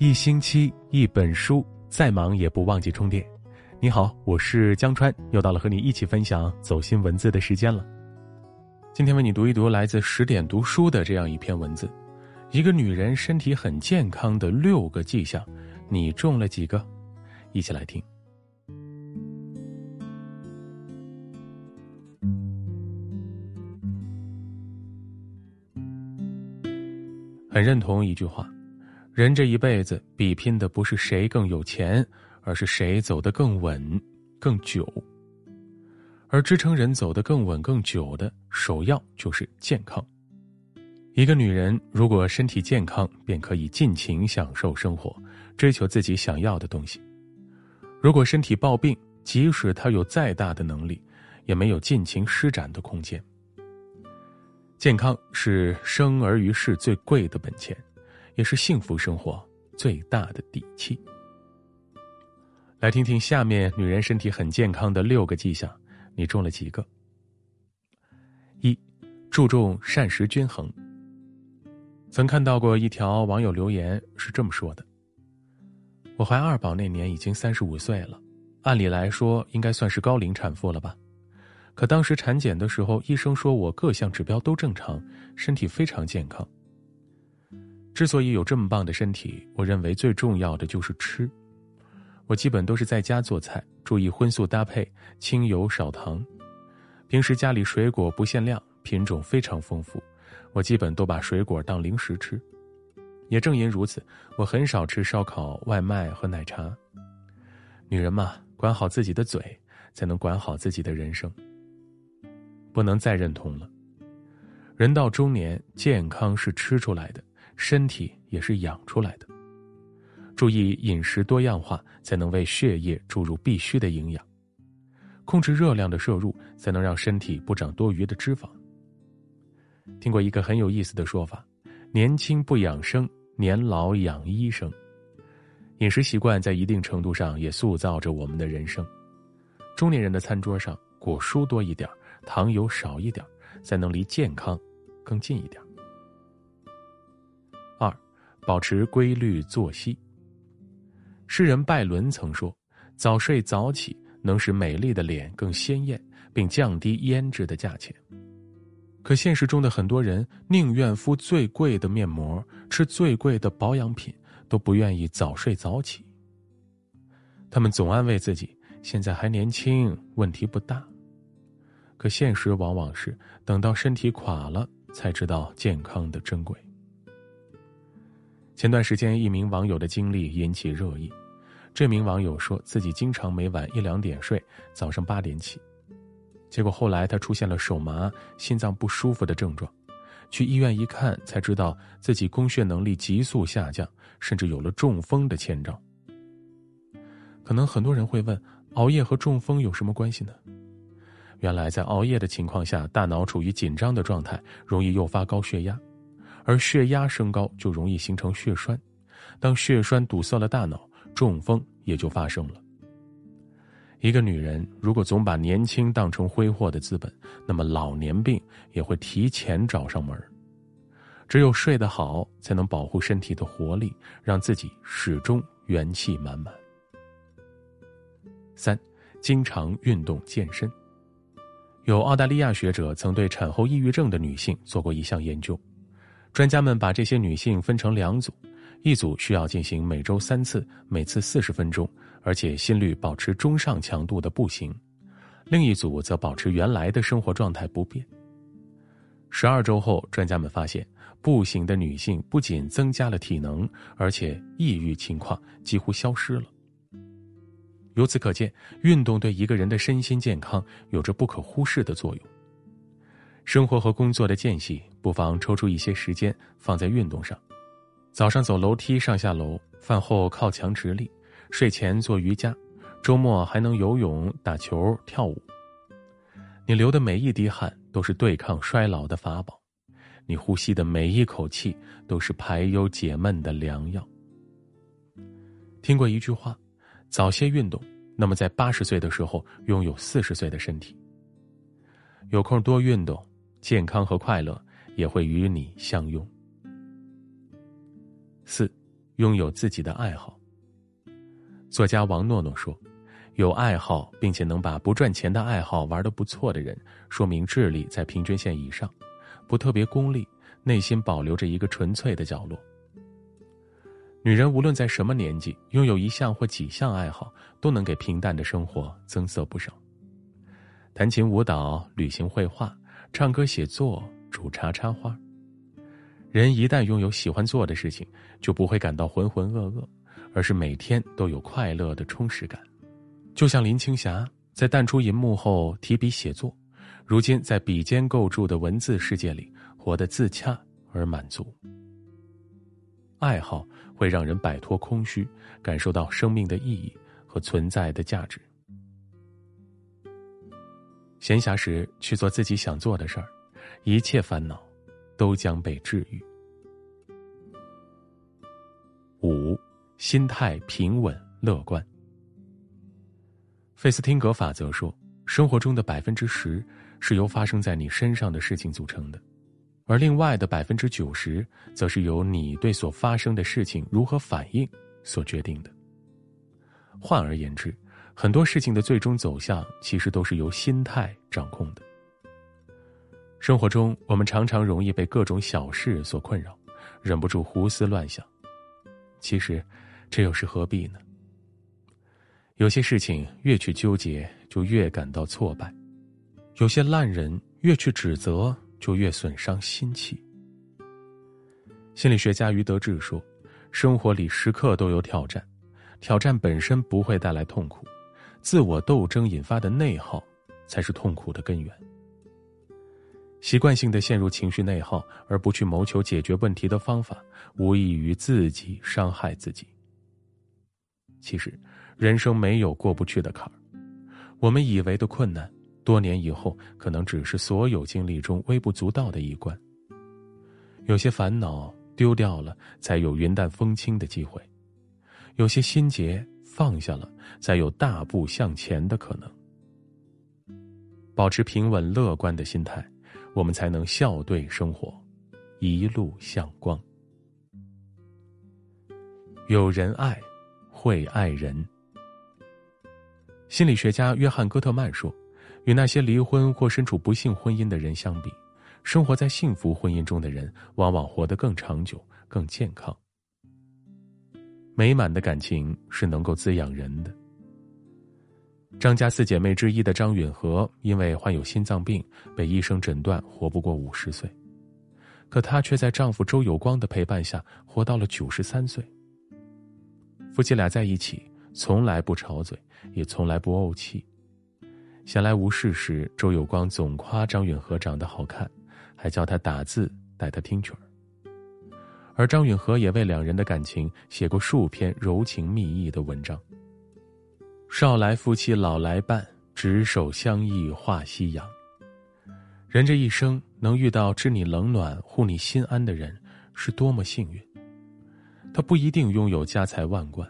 一星期一本书，再忙也不忘记充电。你好，我是江川，又到了和你一起分享走心文字的时间了。今天为你读一读来自十点读书的这样一篇文字：一个女人身体很健康的六个迹象，你中了几个？一起来听。很认同一句话。人这一辈子比拼的不是谁更有钱，而是谁走得更稳、更久。而支撑人走得更稳、更久的首要就是健康。一个女人如果身体健康，便可以尽情享受生活，追求自己想要的东西。如果身体抱病，即使她有再大的能力，也没有尽情施展的空间。健康是生而于世最贵的本钱。也是幸福生活最大的底气。来听听下面女人身体很健康的六个迹象，你中了几个？一，注重膳食均衡。曾看到过一条网友留言是这么说的：“我怀二宝那年已经三十五岁了，按理来说应该算是高龄产妇了吧？可当时产检的时候，医生说我各项指标都正常，身体非常健康。”之所以有这么棒的身体，我认为最重要的就是吃。我基本都是在家做菜，注意荤素搭配，清油少糖。平时家里水果不限量，品种非常丰富，我基本都把水果当零食吃。也正因如此，我很少吃烧烤、外卖和奶茶。女人嘛，管好自己的嘴，才能管好自己的人生。不能再认同了。人到中年，健康是吃出来的。身体也是养出来的，注意饮食多样化，才能为血液注入必需的营养；控制热量的摄入，才能让身体不长多余的脂肪。听过一个很有意思的说法：年轻不养生，年老养医生。饮食习惯在一定程度上也塑造着我们的人生。中年人的餐桌上，果蔬多一点，糖油少一点，才能离健康更近一点。保持规律作息。诗人拜伦曾说：“早睡早起能使美丽的脸更鲜艳，并降低胭脂的价钱。”可现实中的很多人宁愿敷最贵的面膜、吃最贵的保养品，都不愿意早睡早起。他们总安慰自己：“现在还年轻，问题不大。”可现实往往是等到身体垮了，才知道健康的珍贵。前段时间，一名网友的经历引起热议。这名网友说自己经常每晚一两点睡，早上八点起。结果后来他出现了手麻、心脏不舒服的症状，去医院一看，才知道自己供血能力急速下降，甚至有了中风的前兆。可能很多人会问：熬夜和中风有什么关系呢？原来在熬夜的情况下，大脑处于紧张的状态，容易诱发高血压。而血压升高就容易形成血栓，当血栓堵塞了大脑，中风也就发生了。一个女人如果总把年轻当成挥霍的资本，那么老年病也会提前找上门。只有睡得好，才能保护身体的活力，让自己始终元气满满。三，经常运动健身。有澳大利亚学者曾对产后抑郁症的女性做过一项研究。专家们把这些女性分成两组，一组需要进行每周三次，每次四十分钟，而且心率保持中上强度的步行；另一组则保持原来的生活状态不变。十二周后，专家们发现，步行的女性不仅增加了体能，而且抑郁情况几乎消失了。由此可见，运动对一个人的身心健康有着不可忽视的作用。生活和工作的间隙，不妨抽出一些时间放在运动上。早上走楼梯上下楼，饭后靠墙直立，睡前做瑜伽，周末还能游泳、打球、跳舞。你流的每一滴汗都是对抗衰老的法宝，你呼吸的每一口气都是排忧解闷的良药。听过一句话：早些运动，那么在八十岁的时候拥有四十岁的身体。有空多运动。健康和快乐也会与你相拥。四，拥有自己的爱好。作家王诺诺说：“有爱好并且能把不赚钱的爱好玩得不错的人，说明智力在平均线以上，不特别功利，内心保留着一个纯粹的角落。”女人无论在什么年纪，拥有一项或几项爱好，都能给平淡的生活增色不少。弹琴、舞蹈、旅行、绘画、唱歌、写作、煮茶、插花。人一旦拥有喜欢做的事情，就不会感到浑浑噩噩，而是每天都有快乐的充实感。就像林青霞在淡出银幕后提笔写作，如今在笔尖构筑的文字世界里，活得自洽而满足。爱好会让人摆脱空虚，感受到生命的意义和存在的价值。闲暇时去做自己想做的事儿，一切烦恼都将被治愈。五，心态平稳乐观。费斯汀格法则说，生活中的百分之十是由发生在你身上的事情组成的，而另外的百分之九十，则是由你对所发生的事情如何反应所决定的。换而言之。很多事情的最终走向，其实都是由心态掌控的。生活中，我们常常容易被各种小事所困扰，忍不住胡思乱想。其实，这又是何必呢？有些事情越去纠结，就越感到挫败；有些烂人越去指责，就越损伤心气。心理学家于德志说：“生活里时刻都有挑战，挑战本身不会带来痛苦。”自我斗争引发的内耗，才是痛苦的根源。习惯性的陷入情绪内耗，而不去谋求解决问题的方法，无异于自己伤害自己。其实，人生没有过不去的坎儿，我们以为的困难，多年以后可能只是所有经历中微不足道的一关。有些烦恼丢掉了，才有云淡风轻的机会；有些心结。放下了，才有大步向前的可能。保持平稳乐观的心态，我们才能笑对生活，一路向光。有人爱，会爱人。心理学家约翰·戈特曼说：“与那些离婚或身处不幸婚姻的人相比，生活在幸福婚姻中的人，往往活得更长久、更健康。”美满的感情是能够滋养人的。张家四姐妹之一的张允和，因为患有心脏病，被医生诊断活不过五十岁，可她却在丈夫周有光的陪伴下，活到了九十三岁。夫妻俩在一起，从来不吵嘴，也从来不怄气。闲来无事时，周有光总夸张允和长得好看，还教她打字，带她听曲儿。而张允和也为两人的感情写过数篇柔情蜜意的文章。少来夫妻老来伴，执手相依话夕阳。人这一生能遇到知你冷暖、护你心安的人，是多么幸运。他不一定拥有家财万贯，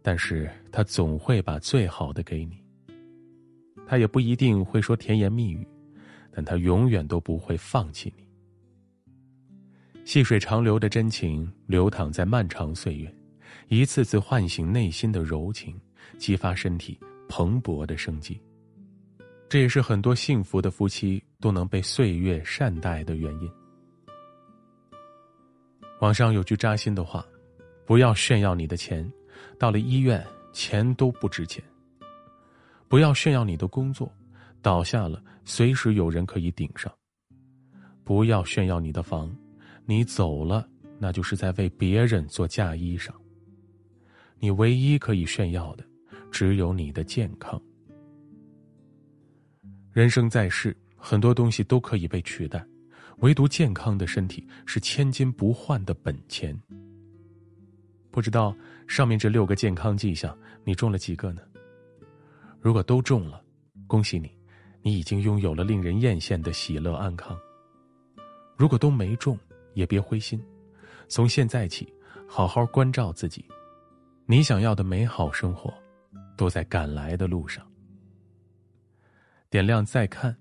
但是他总会把最好的给你。他也不一定会说甜言蜜语，但他永远都不会放弃你。细水长流的真情流淌在漫长岁月，一次次唤醒内心的柔情，激发身体蓬勃的生机。这也是很多幸福的夫妻都能被岁月善待的原因。网上有句扎心的话：“不要炫耀你的钱，到了医院钱都不值钱；不要炫耀你的工作，倒下了随时有人可以顶上；不要炫耀你的房。”你走了，那就是在为别人做嫁衣裳。你唯一可以炫耀的，只有你的健康。人生在世，很多东西都可以被取代，唯独健康的身体是千金不换的本钱。不知道上面这六个健康迹象，你中了几个呢？如果都中了，恭喜你，你已经拥有了令人艳羡的喜乐安康。如果都没中，也别灰心，从现在起，好好关照自己，你想要的美好生活，都在赶来的路上。点亮再看，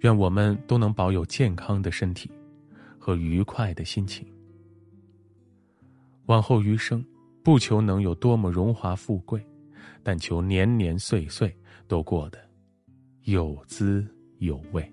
愿我们都能保有健康的身体和愉快的心情。往后余生，不求能有多么荣华富贵，但求年年岁岁都过得有滋有味。